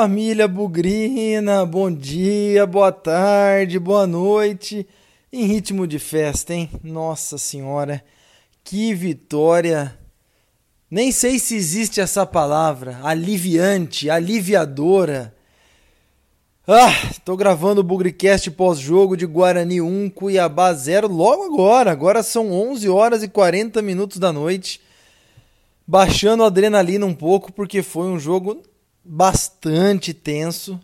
família Bugrina, bom dia, boa tarde, boa noite. Em ritmo de festa, hein? Nossa Senhora, que vitória! Nem sei se existe essa palavra, aliviante, aliviadora. Ah, tô gravando o Bugricast pós-jogo de Guarani 1, Cuiabá 0 logo agora. Agora são 11 horas e 40 minutos da noite. Baixando a adrenalina um pouco porque foi um jogo bastante tenso,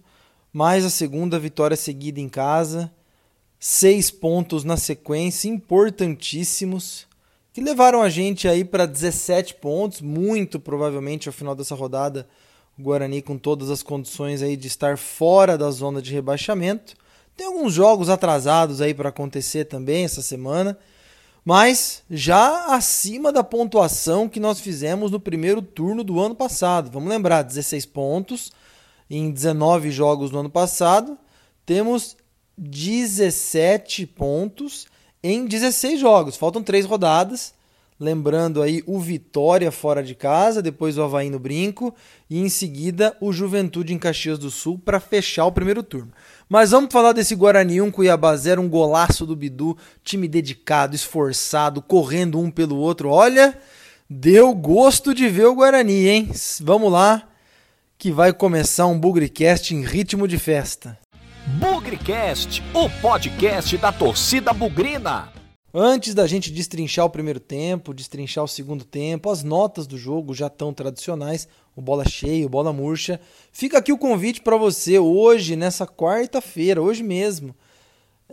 mais a segunda vitória seguida em casa, seis pontos na sequência, importantíssimos, que levaram a gente aí para 17 pontos, muito provavelmente ao final dessa rodada, o Guarani com todas as condições aí de estar fora da zona de rebaixamento. Tem alguns jogos atrasados aí para acontecer também essa semana mas já acima da pontuação que nós fizemos no primeiro turno do ano passado. Vamos lembrar, 16 pontos em 19 jogos no ano passado, temos 17 pontos em 16 jogos. Faltam três rodadas. Lembrando aí o Vitória fora de casa, depois o Havaí no Brinco e em seguida o Juventude em Caxias do Sul para fechar o primeiro turno. Mas vamos falar desse Guarani 1 Cuiabá 0, um golaço do Bidu, time dedicado, esforçado, correndo um pelo outro. Olha, deu gosto de ver o Guarani, hein? Vamos lá, que vai começar um Bugricast em ritmo de festa. Bugricast, o podcast da torcida bugrina. Antes da gente destrinchar o primeiro tempo, destrinchar o segundo tempo, as notas do jogo já tão tradicionais, o bola cheia, o bola murcha. Fica aqui o convite para você hoje, nessa quarta-feira, hoje mesmo,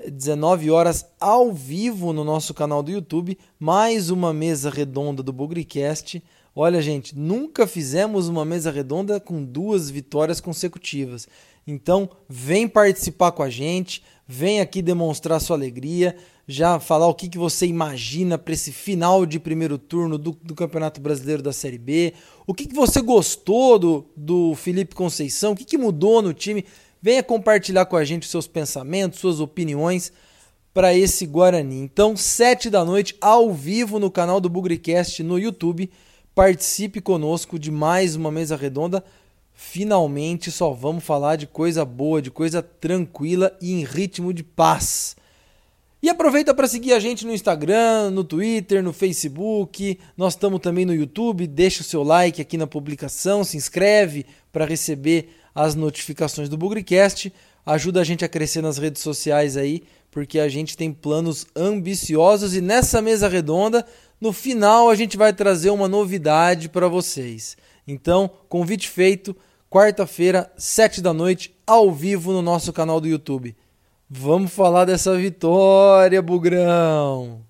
19 horas ao vivo no nosso canal do YouTube, mais uma mesa redonda do Bugricast. Olha, gente, nunca fizemos uma mesa redonda com duas vitórias consecutivas. Então, vem participar com a gente, vem aqui demonstrar sua alegria já falar o que, que você imagina para esse final de primeiro turno do, do Campeonato Brasileiro da Série B, o que, que você gostou do, do Felipe Conceição, o que, que mudou no time. Venha compartilhar com a gente seus pensamentos, suas opiniões para esse Guarani. Então, sete da noite, ao vivo no canal do Bugricast no YouTube. Participe conosco de mais uma mesa redonda. Finalmente só vamos falar de coisa boa, de coisa tranquila e em ritmo de paz. E aproveita para seguir a gente no Instagram, no Twitter, no Facebook. Nós estamos também no YouTube. Deixa o seu like aqui na publicação, se inscreve para receber as notificações do Bugricast. Ajuda a gente a crescer nas redes sociais aí, porque a gente tem planos ambiciosos e nessa mesa redonda, no final a gente vai trazer uma novidade para vocês. Então, convite feito, quarta-feira, sete da noite, ao vivo no nosso canal do YouTube. Vamos falar dessa vitória, Bugrão!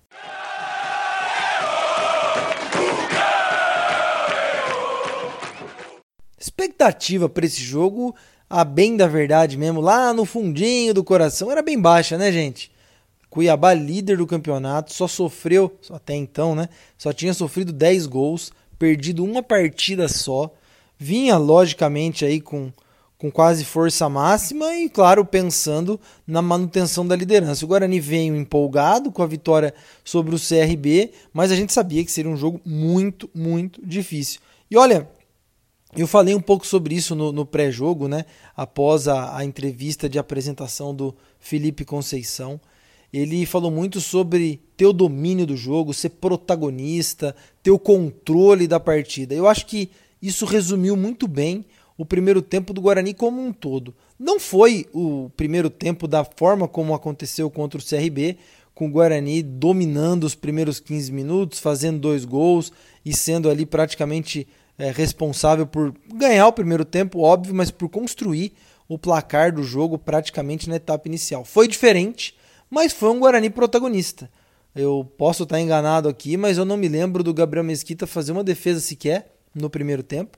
Expectativa para esse jogo, a bem da verdade mesmo, lá no fundinho do coração, era bem baixa, né, gente? Cuiabá, líder do campeonato, só sofreu, até então, né? Só tinha sofrido 10 gols, perdido uma partida só. Vinha, logicamente, aí com com quase força máxima e, claro, pensando na manutenção da liderança. O Guarani veio empolgado com a vitória sobre o CRB, mas a gente sabia que seria um jogo muito, muito difícil. E olha, eu falei um pouco sobre isso no, no pré-jogo, né? Após a, a entrevista de apresentação do Felipe Conceição. Ele falou muito sobre ter o domínio do jogo, ser protagonista, ter o controle da partida. Eu acho que isso resumiu muito bem o primeiro tempo do Guarani como um todo. Não foi o primeiro tempo da forma como aconteceu contra o CRB, com o Guarani dominando os primeiros 15 minutos, fazendo dois gols e sendo ali praticamente é, responsável por ganhar o primeiro tempo, óbvio, mas por construir o placar do jogo praticamente na etapa inicial. Foi diferente, mas foi um Guarani protagonista. Eu posso estar enganado aqui, mas eu não me lembro do Gabriel Mesquita fazer uma defesa sequer no primeiro tempo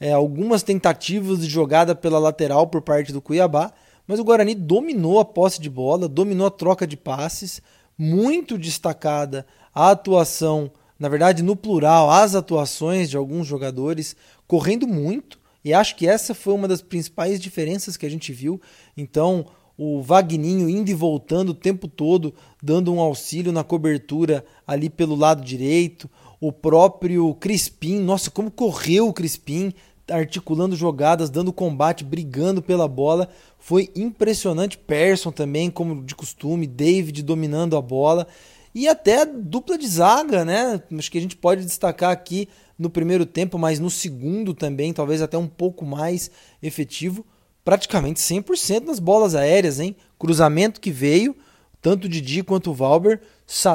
é, algumas tentativas de jogada pela lateral por parte do Cuiabá, mas o Guarani dominou a posse de bola, dominou a troca de passes, muito destacada a atuação, na verdade, no plural, as atuações de alguns jogadores correndo muito, e acho que essa foi uma das principais diferenças que a gente viu. Então, o Vagninho indo e voltando o tempo todo, dando um auxílio na cobertura ali pelo lado direito, o próprio Crispim, nossa, como correu o Crispim, articulando jogadas, dando combate, brigando pela bola. Foi impressionante. Persson também, como de costume, David dominando a bola. E até dupla de zaga, né? Acho que a gente pode destacar aqui no primeiro tempo, mas no segundo também, talvez até um pouco mais efetivo. Praticamente 100% nas bolas aéreas, hein? Cruzamento que veio, tanto o Didi quanto o Valber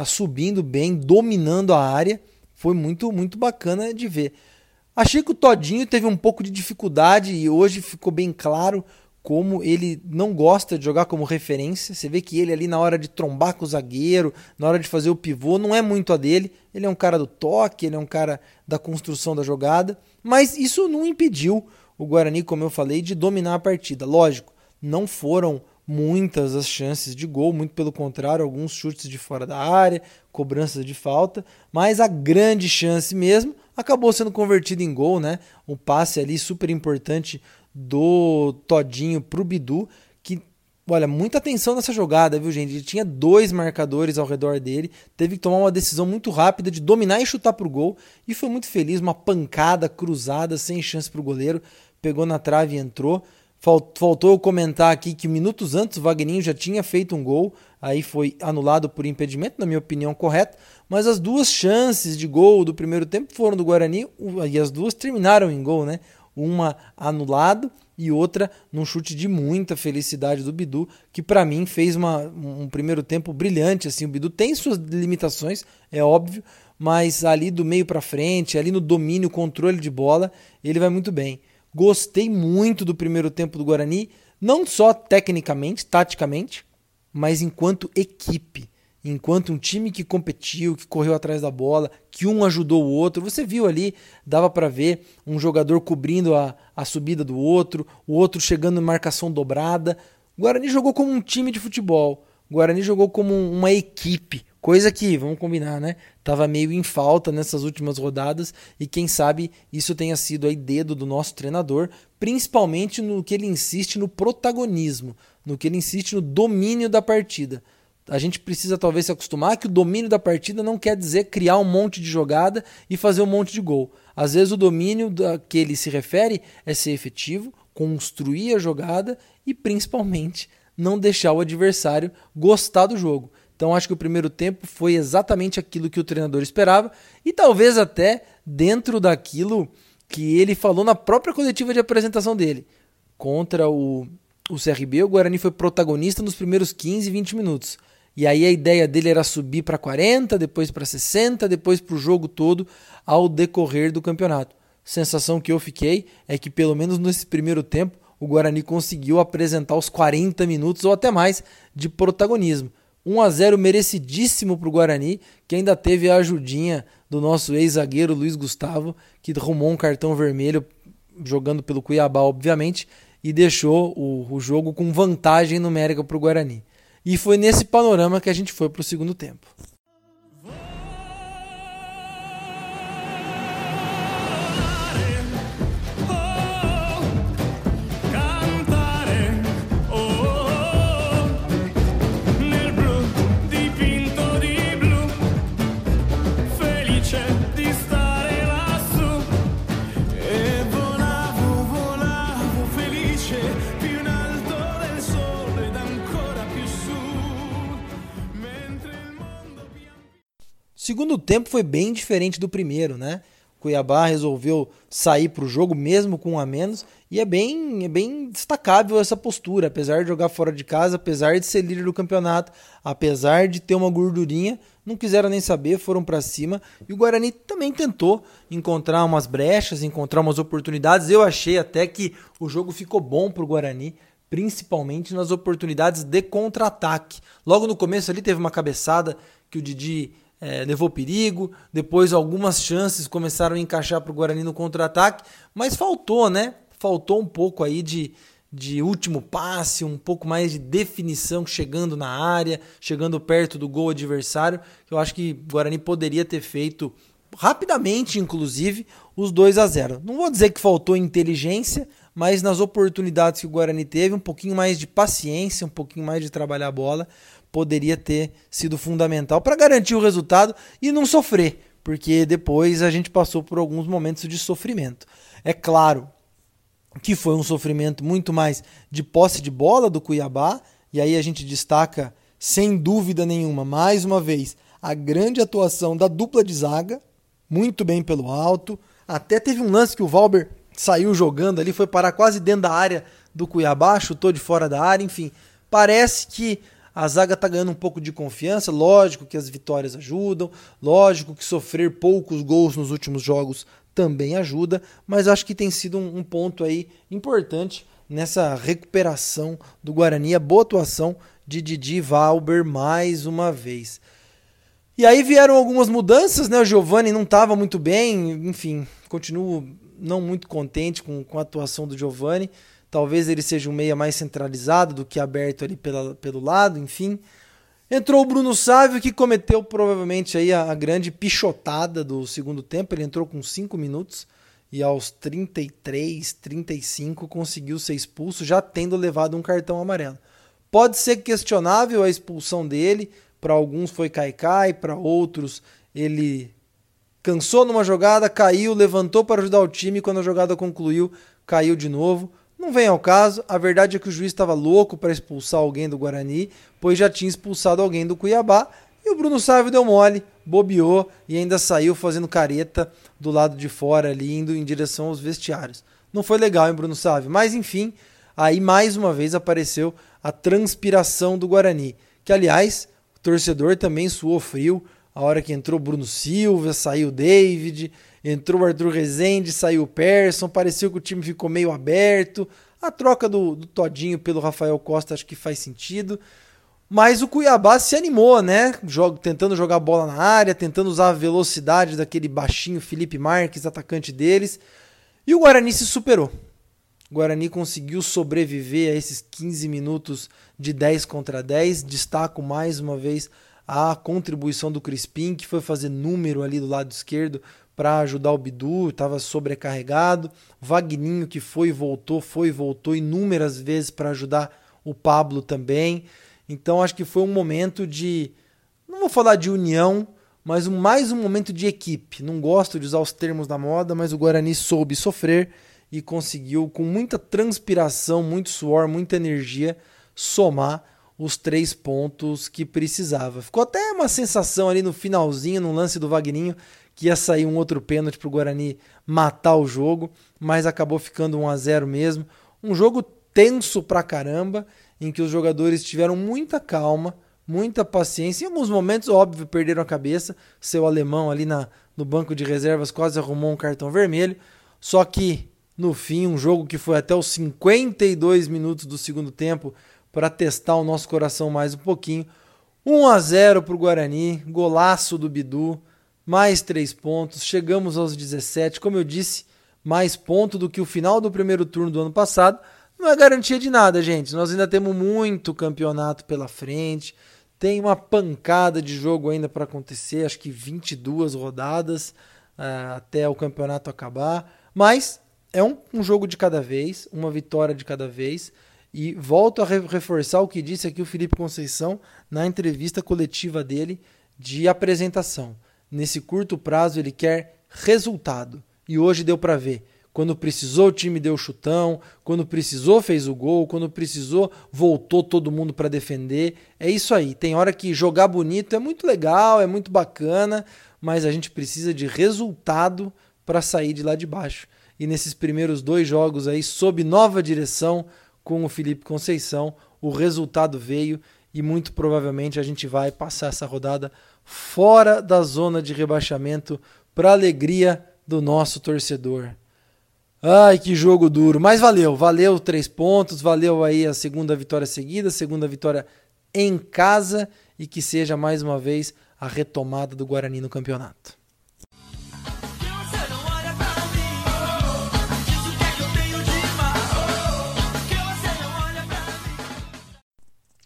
subindo bem, dominando a área. Foi muito, muito bacana de ver. Achei que o Todinho teve um pouco de dificuldade e hoje ficou bem claro como ele não gosta de jogar como referência. Você vê que ele ali na hora de trombar com o zagueiro, na hora de fazer o pivô, não é muito a dele. Ele é um cara do toque, ele é um cara da construção da jogada, mas isso não impediu o Guarani, como eu falei, de dominar a partida. Lógico, não foram muitas as chances de gol, muito pelo contrário, alguns chutes de fora da área, cobranças de falta, mas a grande chance mesmo acabou sendo convertido em gol, né? Um passe ali super importante do Todinho pro Bidu, que olha, muita atenção nessa jogada, viu, gente? Ele tinha dois marcadores ao redor dele, teve que tomar uma decisão muito rápida de dominar e chutar pro gol, e foi muito feliz, uma pancada cruzada sem chance pro goleiro, pegou na trave e entrou. Faltou eu comentar aqui que minutos antes o Vagninho já tinha feito um gol, aí foi anulado por impedimento, na minha opinião, correto. Mas as duas chances de gol do primeiro tempo foram do Guarani e as duas terminaram em gol, né? Uma anulado e outra num chute de muita felicidade do Bidu, que para mim fez uma, um primeiro tempo brilhante. Assim, o Bidu tem suas limitações, é óbvio, mas ali do meio para frente, ali no domínio, controle de bola, ele vai muito bem. Gostei muito do primeiro tempo do Guarani, não só tecnicamente, taticamente, mas enquanto equipe, enquanto um time que competiu, que correu atrás da bola, que um ajudou o outro. Você viu ali, dava para ver um jogador cobrindo a, a subida do outro, o outro chegando em marcação dobrada. O Guarani jogou como um time de futebol. O Guarani jogou como uma equipe, Coisa que, vamos combinar, né? Tava meio em falta nessas últimas rodadas e quem sabe isso tenha sido aí dedo do nosso treinador, principalmente no que ele insiste no protagonismo, no que ele insiste no domínio da partida. A gente precisa talvez se acostumar que o domínio da partida não quer dizer criar um monte de jogada e fazer um monte de gol. Às vezes o domínio a que ele se refere é ser efetivo, construir a jogada e principalmente não deixar o adversário gostar do jogo. Então acho que o primeiro tempo foi exatamente aquilo que o treinador esperava e talvez até dentro daquilo que ele falou na própria coletiva de apresentação dele. Contra o, o CRB, o Guarani foi protagonista nos primeiros 15, 20 minutos. E aí a ideia dele era subir para 40, depois para 60, depois para o jogo todo ao decorrer do campeonato. Sensação que eu fiquei é que pelo menos nesse primeiro tempo o Guarani conseguiu apresentar os 40 minutos ou até mais de protagonismo. 1 a 0 merecidíssimo para o Guarani, que ainda teve a ajudinha do nosso ex-zagueiro Luiz Gustavo, que arrumou um cartão vermelho jogando pelo Cuiabá, obviamente, e deixou o, o jogo com vantagem numérica para o Guarani. E foi nesse panorama que a gente foi para o segundo tempo. Segundo tempo foi bem diferente do primeiro, né? Cuiabá resolveu sair para o jogo mesmo com um a menos e é bem, é bem destacável essa postura, apesar de jogar fora de casa, apesar de ser líder do campeonato, apesar de ter uma gordurinha, não quiseram nem saber, foram para cima e o Guarani também tentou encontrar umas brechas, encontrar umas oportunidades. Eu achei até que o jogo ficou bom para o Guarani, principalmente nas oportunidades de contra-ataque. Logo no começo ali teve uma cabeçada que o Didi é, levou perigo, depois algumas chances começaram a encaixar para o Guarani no contra-ataque, mas faltou, né? Faltou um pouco aí de, de último passe, um pouco mais de definição chegando na área, chegando perto do gol adversário. Eu acho que o Guarani poderia ter feito rapidamente, inclusive, os 2 a 0. Não vou dizer que faltou inteligência, mas nas oportunidades que o Guarani teve, um pouquinho mais de paciência, um pouquinho mais de trabalhar a bola, poderia ter sido fundamental para garantir o resultado e não sofrer, porque depois a gente passou por alguns momentos de sofrimento. É claro que foi um sofrimento muito mais de posse de bola do Cuiabá, e aí a gente destaca, sem dúvida nenhuma, mais uma vez, a grande atuação da dupla de zaga, muito bem pelo alto. Até teve um lance que o Valber saiu jogando ali, foi parar quase dentro da área do Cuiabá, chutou de fora da área, enfim. Parece que a zaga está ganhando um pouco de confiança. Lógico que as vitórias ajudam, lógico que sofrer poucos gols nos últimos jogos também ajuda, mas acho que tem sido um, um ponto aí importante nessa recuperação do Guarani, a boa atuação de Didi Valber mais uma vez. E aí vieram algumas mudanças, né? O Giovani não estava muito bem, enfim, continuo não muito contente com, com a atuação do Giovani. Talvez ele seja um meia mais centralizado do que aberto ali pela, pelo lado, enfim. Entrou o Bruno Sávio, que cometeu provavelmente aí a, a grande pichotada do segundo tempo. Ele entrou com 5 minutos e aos 33, 35 conseguiu ser expulso, já tendo levado um cartão amarelo. Pode ser questionável a expulsão dele, para alguns foi caicai, para outros ele cansou numa jogada, caiu, levantou para ajudar o time, quando a jogada concluiu, caiu de novo. Não vem ao caso, a verdade é que o juiz estava louco para expulsar alguém do Guarani, pois já tinha expulsado alguém do Cuiabá, e o Bruno Sávio deu mole, bobeou e ainda saiu fazendo careta do lado de fora ali, indo em direção aos vestiários. Não foi legal, hein, Bruno Sávio? Mas enfim, aí mais uma vez apareceu a transpiração do Guarani, que aliás, o torcedor também suou frio, a hora que entrou Bruno Silva, saiu David, Entrou Arthur Rezende, saiu o Persson, pareceu que o time ficou meio aberto. A troca do, do Todinho pelo Rafael Costa acho que faz sentido. Mas o Cuiabá se animou, né? Jogo, tentando jogar bola na área, tentando usar a velocidade daquele baixinho Felipe Marques, atacante deles. E o Guarani se superou. O Guarani conseguiu sobreviver a esses 15 minutos de 10 contra 10. Destaco mais uma vez a contribuição do Crispim, que foi fazer número ali do lado esquerdo para ajudar o Bidu, estava sobrecarregado. Vagninho que foi e voltou, foi e voltou inúmeras vezes para ajudar o Pablo também. Então acho que foi um momento de, não vou falar de união, mas mais um momento de equipe. Não gosto de usar os termos da moda, mas o Guarani soube sofrer e conseguiu, com muita transpiração, muito suor, muita energia, somar os três pontos que precisava. Ficou até uma sensação ali no finalzinho, no lance do Vagninho, que ia sair um outro pênalti para o Guarani matar o jogo, mas acabou ficando 1 a 0 mesmo. Um jogo tenso pra caramba, em que os jogadores tiveram muita calma, muita paciência. Em alguns momentos, óbvio, perderam a cabeça. Seu alemão ali na, no banco de reservas quase arrumou um cartão vermelho. Só que no fim, um jogo que foi até os 52 minutos do segundo tempo para testar o nosso coração mais um pouquinho. 1 a 0 para o Guarani, golaço do Bidu mais três pontos, chegamos aos 17. Como eu disse, mais ponto do que o final do primeiro turno do ano passado. Não é garantia de nada, gente. Nós ainda temos muito campeonato pela frente. Tem uma pancada de jogo ainda para acontecer, acho que 22 rodadas uh, até o campeonato acabar. Mas é um, um, jogo de cada vez, uma vitória de cada vez. E volto a re reforçar o que disse aqui o Felipe Conceição na entrevista coletiva dele de apresentação. Nesse curto prazo ele quer resultado. E hoje deu para ver. Quando precisou, o time deu chutão. Quando precisou, fez o gol. Quando precisou, voltou todo mundo para defender. É isso aí. Tem hora que jogar bonito é muito legal, é muito bacana, mas a gente precisa de resultado para sair de lá de baixo. E nesses primeiros dois jogos aí, sob nova direção com o Felipe Conceição, o resultado veio e muito provavelmente a gente vai passar essa rodada fora da zona de rebaixamento para alegria do nosso torcedor. Ai, que jogo duro, mas valeu, valeu três pontos, valeu aí a segunda vitória seguida, segunda vitória em casa e que seja mais uma vez a retomada do Guarani no campeonato.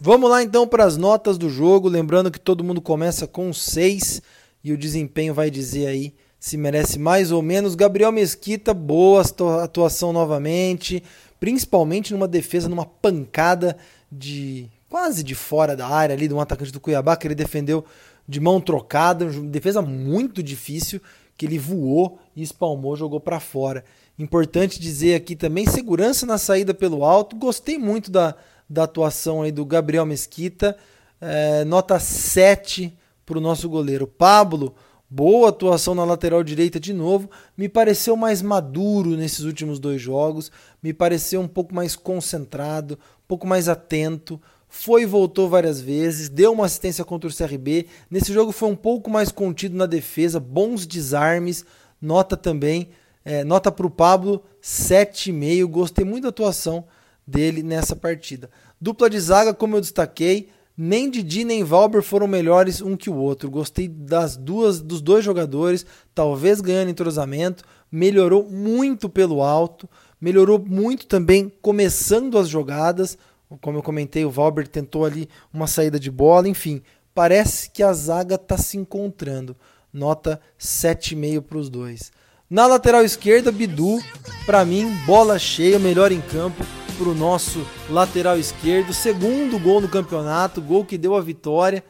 Vamos lá então para as notas do jogo. Lembrando que todo mundo começa com 6 e o desempenho vai dizer aí se merece mais ou menos. Gabriel Mesquita, boa atuação novamente, principalmente numa defesa, numa pancada de quase de fora da área ali de um atacante do Cuiabá que ele defendeu de mão trocada, defesa muito difícil que ele voou e espalmou, jogou para fora. Importante dizer aqui também, segurança na saída pelo alto. Gostei muito da, da atuação aí do Gabriel Mesquita. É, nota 7 para o nosso goleiro. Pablo, boa atuação na lateral direita de novo. Me pareceu mais maduro nesses últimos dois jogos. Me pareceu um pouco mais concentrado, um pouco mais atento. Foi e voltou várias vezes, deu uma assistência contra o CRB. Nesse jogo foi um pouco mais contido na defesa, bons desarmes. Nota também, é, nota para o Pablo, 7,5. Gostei muito da atuação dele nessa partida. Dupla de zaga, como eu destaquei, nem Didi nem Valber foram melhores um que o outro. Gostei das duas dos dois jogadores, talvez ganhando entrosamento, melhorou muito pelo alto, melhorou muito também começando as jogadas. Como eu comentei, o Valber tentou ali uma saída de bola, enfim, parece que a zaga está se encontrando. Nota 7,5 para os dois. Na lateral esquerda, Bidu, para mim, bola cheia, melhor em campo para o nosso lateral esquerdo. Segundo gol no campeonato, gol que deu a vitória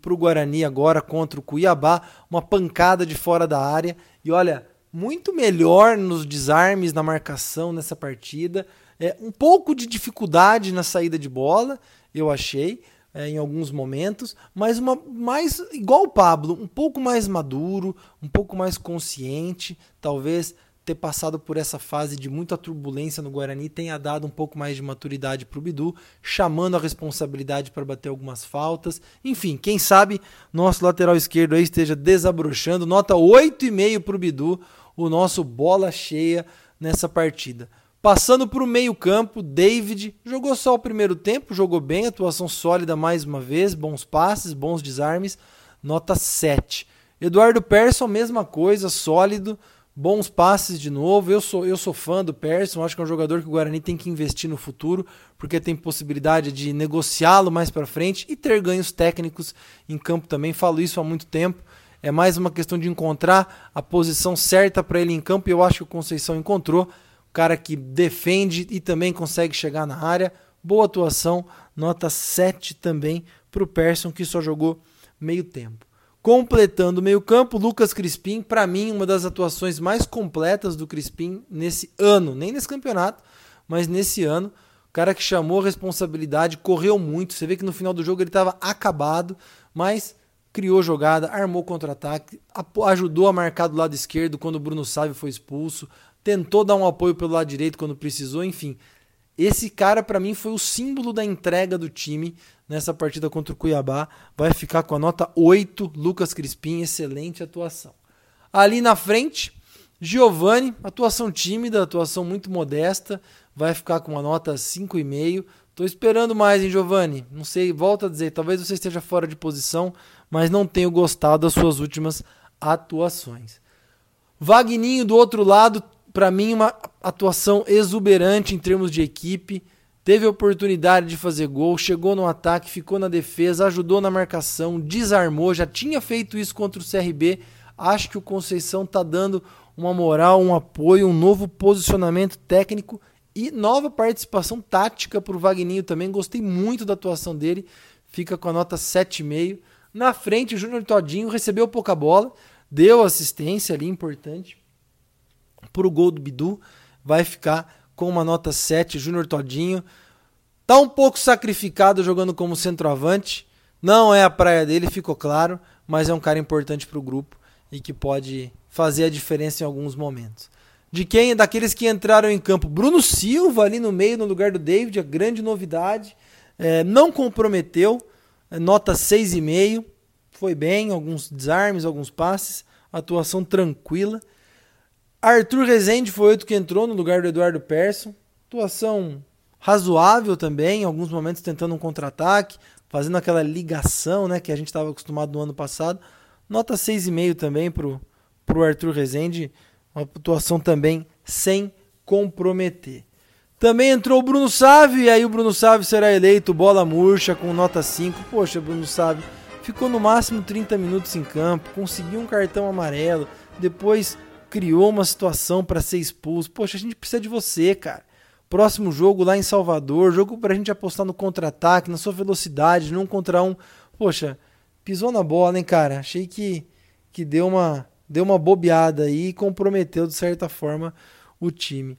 para o Guarani agora contra o Cuiabá. Uma pancada de fora da área. E olha, muito melhor nos desarmes, na marcação nessa partida. É, um pouco de dificuldade na saída de bola, eu achei. É, em alguns momentos, mas uma mais igual o Pablo, um pouco mais maduro, um pouco mais consciente, talvez ter passado por essa fase de muita turbulência no Guarani tenha dado um pouco mais de maturidade para o Bidu, chamando a responsabilidade para bater algumas faltas. Enfim, quem sabe nosso lateral esquerdo aí esteja desabrochando. Nota 8,5 para o Bidu, o nosso bola cheia nessa partida. Passando para o meio-campo, David jogou só o primeiro tempo, jogou bem, atuação sólida mais uma vez, bons passes, bons desarmes, nota 7. Eduardo Persson, mesma coisa, sólido, bons passes de novo. Eu sou, eu sou fã do Persson, acho que é um jogador que o Guarani tem que investir no futuro, porque tem possibilidade de negociá-lo mais para frente e ter ganhos técnicos em campo também. Falo isso há muito tempo. É mais uma questão de encontrar a posição certa para ele em campo e eu acho que o Conceição encontrou. O cara que defende e também consegue chegar na área. Boa atuação, nota 7 também para o Persson, que só jogou meio tempo. Completando o meio-campo, Lucas Crispim, para mim, uma das atuações mais completas do Crispim nesse ano, nem nesse campeonato, mas nesse ano. O cara que chamou a responsabilidade, correu muito. Você vê que no final do jogo ele estava acabado, mas criou jogada, armou contra-ataque, ajudou a marcar do lado esquerdo quando o Bruno Sávio foi expulso, tentou dar um apoio pelo lado direito quando precisou, enfim. Esse cara, para mim, foi o símbolo da entrega do time nessa partida contra o Cuiabá. Vai ficar com a nota 8. Lucas Crispim, excelente atuação. Ali na frente, Giovani, atuação tímida, atuação muito modesta. Vai ficar com uma nota 5,5. Tô esperando mais, hein, Giovani? Não sei, volta a dizer, talvez você esteja fora de posição, mas não tenho gostado das suas últimas atuações. Vagninho do outro lado para mim, uma atuação exuberante em termos de equipe. Teve oportunidade de fazer gol, chegou no ataque, ficou na defesa, ajudou na marcação, desarmou, já tinha feito isso contra o CRB. Acho que o Conceição está dando uma moral, um apoio, um novo posicionamento técnico e nova participação tática para o Vagninho também. Gostei muito da atuação dele, fica com a nota 7,5. Na frente, o Júnior Todinho recebeu pouca bola, deu assistência ali importante para o gol do Bidu. Vai ficar com uma nota 7. Júnior Todinho. Tá um pouco sacrificado jogando como centroavante. Não é a praia dele, ficou claro. Mas é um cara importante para o grupo e que pode fazer a diferença em alguns momentos. De quem? Daqueles que entraram em campo. Bruno Silva ali no meio, no lugar do David, a grande novidade. É, não comprometeu, é, nota 6,5. Foi bem, alguns desarmes, alguns passes. Atuação tranquila. Arthur Rezende foi outro que entrou no lugar do Eduardo Persson. Atuação razoável também, em alguns momentos tentando um contra-ataque, fazendo aquela ligação né, que a gente estava acostumado no ano passado. Nota 6,5 também para o Arthur Rezende. Uma atuação também sem comprometer. Também entrou o Bruno Sávio, e aí o Bruno Sávio será eleito bola murcha com nota 5. Poxa, Bruno Sávio ficou no máximo 30 minutos em campo, conseguiu um cartão amarelo, depois criou uma situação para ser expulso. Poxa, a gente precisa de você, cara. Próximo jogo lá em Salvador, jogo para a gente apostar no contra-ataque, na sua velocidade, num contra um. Poxa, pisou na bola, hein, cara? Achei que, que deu uma deu uma bobeada aí e comprometeu de certa forma o time.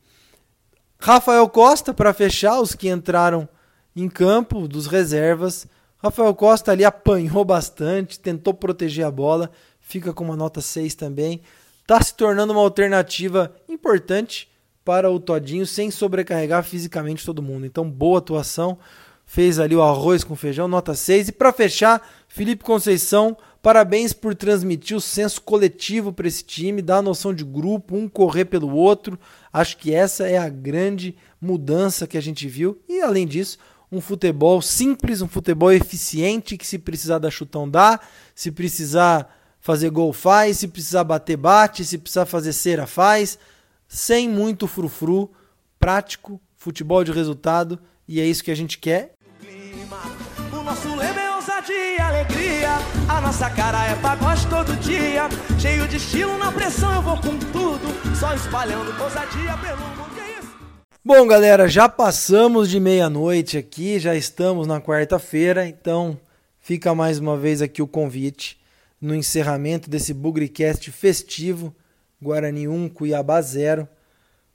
Rafael Costa para fechar os que entraram em campo dos reservas. Rafael Costa ali apanhou bastante, tentou proteger a bola, fica com uma nota 6 também. Está se tornando uma alternativa importante para o Todinho sem sobrecarregar fisicamente todo mundo. Então, boa atuação. Fez ali o arroz com feijão, nota 6. E para fechar, Felipe Conceição, parabéns por transmitir o senso coletivo para esse time, dar a noção de grupo, um correr pelo outro. Acho que essa é a grande mudança que a gente viu. E além disso, um futebol simples, um futebol eficiente, que se precisar dar chutão dá, se precisar fazer gol faz, se precisar bater bate, se precisar fazer cera faz. Sem muito frufru, prático, futebol de resultado, e é isso que a gente quer. O nosso lema é ousadia alegria, a nossa cara é pagode todo dia, cheio de estilo na pressão eu vou com tudo, só espalhando ousadia pelo mundo. É Bom, galera, já passamos de meia-noite aqui, já estamos na quarta-feira, então fica mais uma vez aqui o convite no encerramento desse Bugrecast festivo Guarani 1, Cuiabá 0.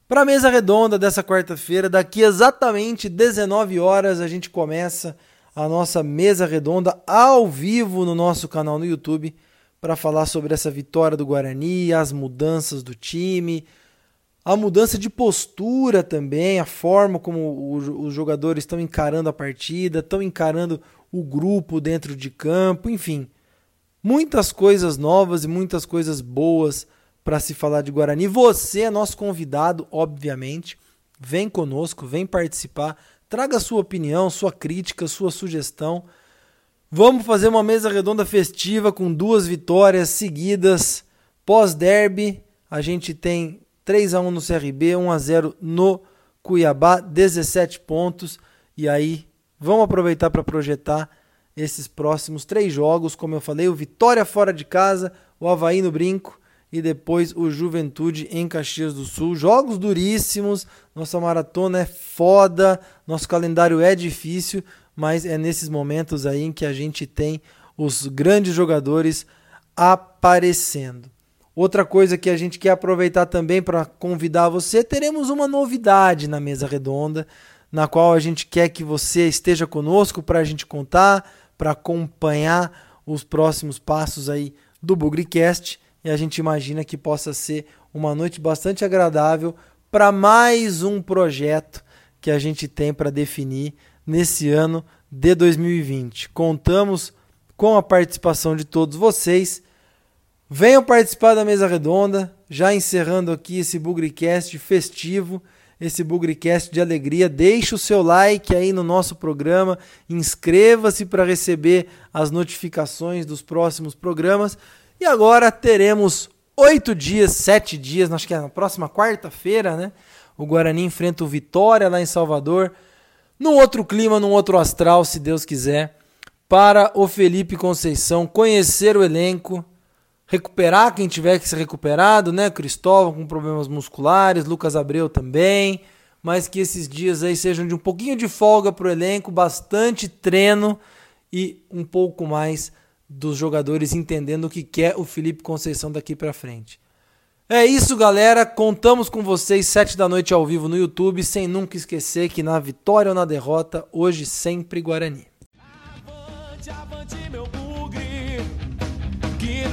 Para a mesa redonda dessa quarta-feira, daqui exatamente 19 horas, a gente começa a nossa mesa redonda ao vivo no nosso canal no YouTube para falar sobre essa vitória do Guarani, as mudanças do time, a mudança de postura também, a forma como os jogadores estão encarando a partida, estão encarando o grupo dentro de campo, enfim. Muitas coisas novas e muitas coisas boas para se falar de Guarani. Você é nosso convidado, obviamente. Vem conosco, vem participar, traga sua opinião, sua crítica, sua sugestão. Vamos fazer uma mesa redonda festiva com duas vitórias seguidas. Pós-derby, a gente tem 3 a 1 no CRB, 1 a 0 no Cuiabá, 17 pontos. E aí, vamos aproveitar para projetar esses próximos três jogos. Como eu falei, o Vitória fora de casa, o Havaí no Brinco e depois o Juventude em Caxias do Sul. Jogos duríssimos, nossa maratona é foda, nosso calendário é difícil, mas é nesses momentos aí em que a gente tem os grandes jogadores aparecendo. Outra coisa que a gente quer aproveitar também para convidar você, teremos uma novidade na mesa redonda, na qual a gente quer que você esteja conosco para a gente contar, para acompanhar os próximos passos aí do Bugricast e a gente imagina que possa ser uma noite bastante agradável para mais um projeto que a gente tem para definir nesse ano de 2020. Contamos com a participação de todos vocês. Venham participar da mesa redonda, já encerrando aqui esse Bugricast festivo, esse Bugricast de alegria. Deixe o seu like aí no nosso programa, inscreva-se para receber as notificações dos próximos programas e agora teremos oito dias, sete dias, acho que é na próxima quarta-feira, né? O Guarani enfrenta o Vitória lá em Salvador, num outro clima, num outro astral, se Deus quiser, para o Felipe Conceição conhecer o elenco, recuperar quem tiver que ser recuperado, né? Cristóvão com problemas musculares, Lucas Abreu também, mas que esses dias aí sejam de um pouquinho de folga para o elenco, bastante treino e um pouco mais dos jogadores entendendo o que quer o Felipe Conceição daqui para frente. É isso, galera. Contamos com vocês sete da noite ao vivo no YouTube, sem nunca esquecer que na vitória ou na derrota, hoje sempre Guarani. Avante, avante, meu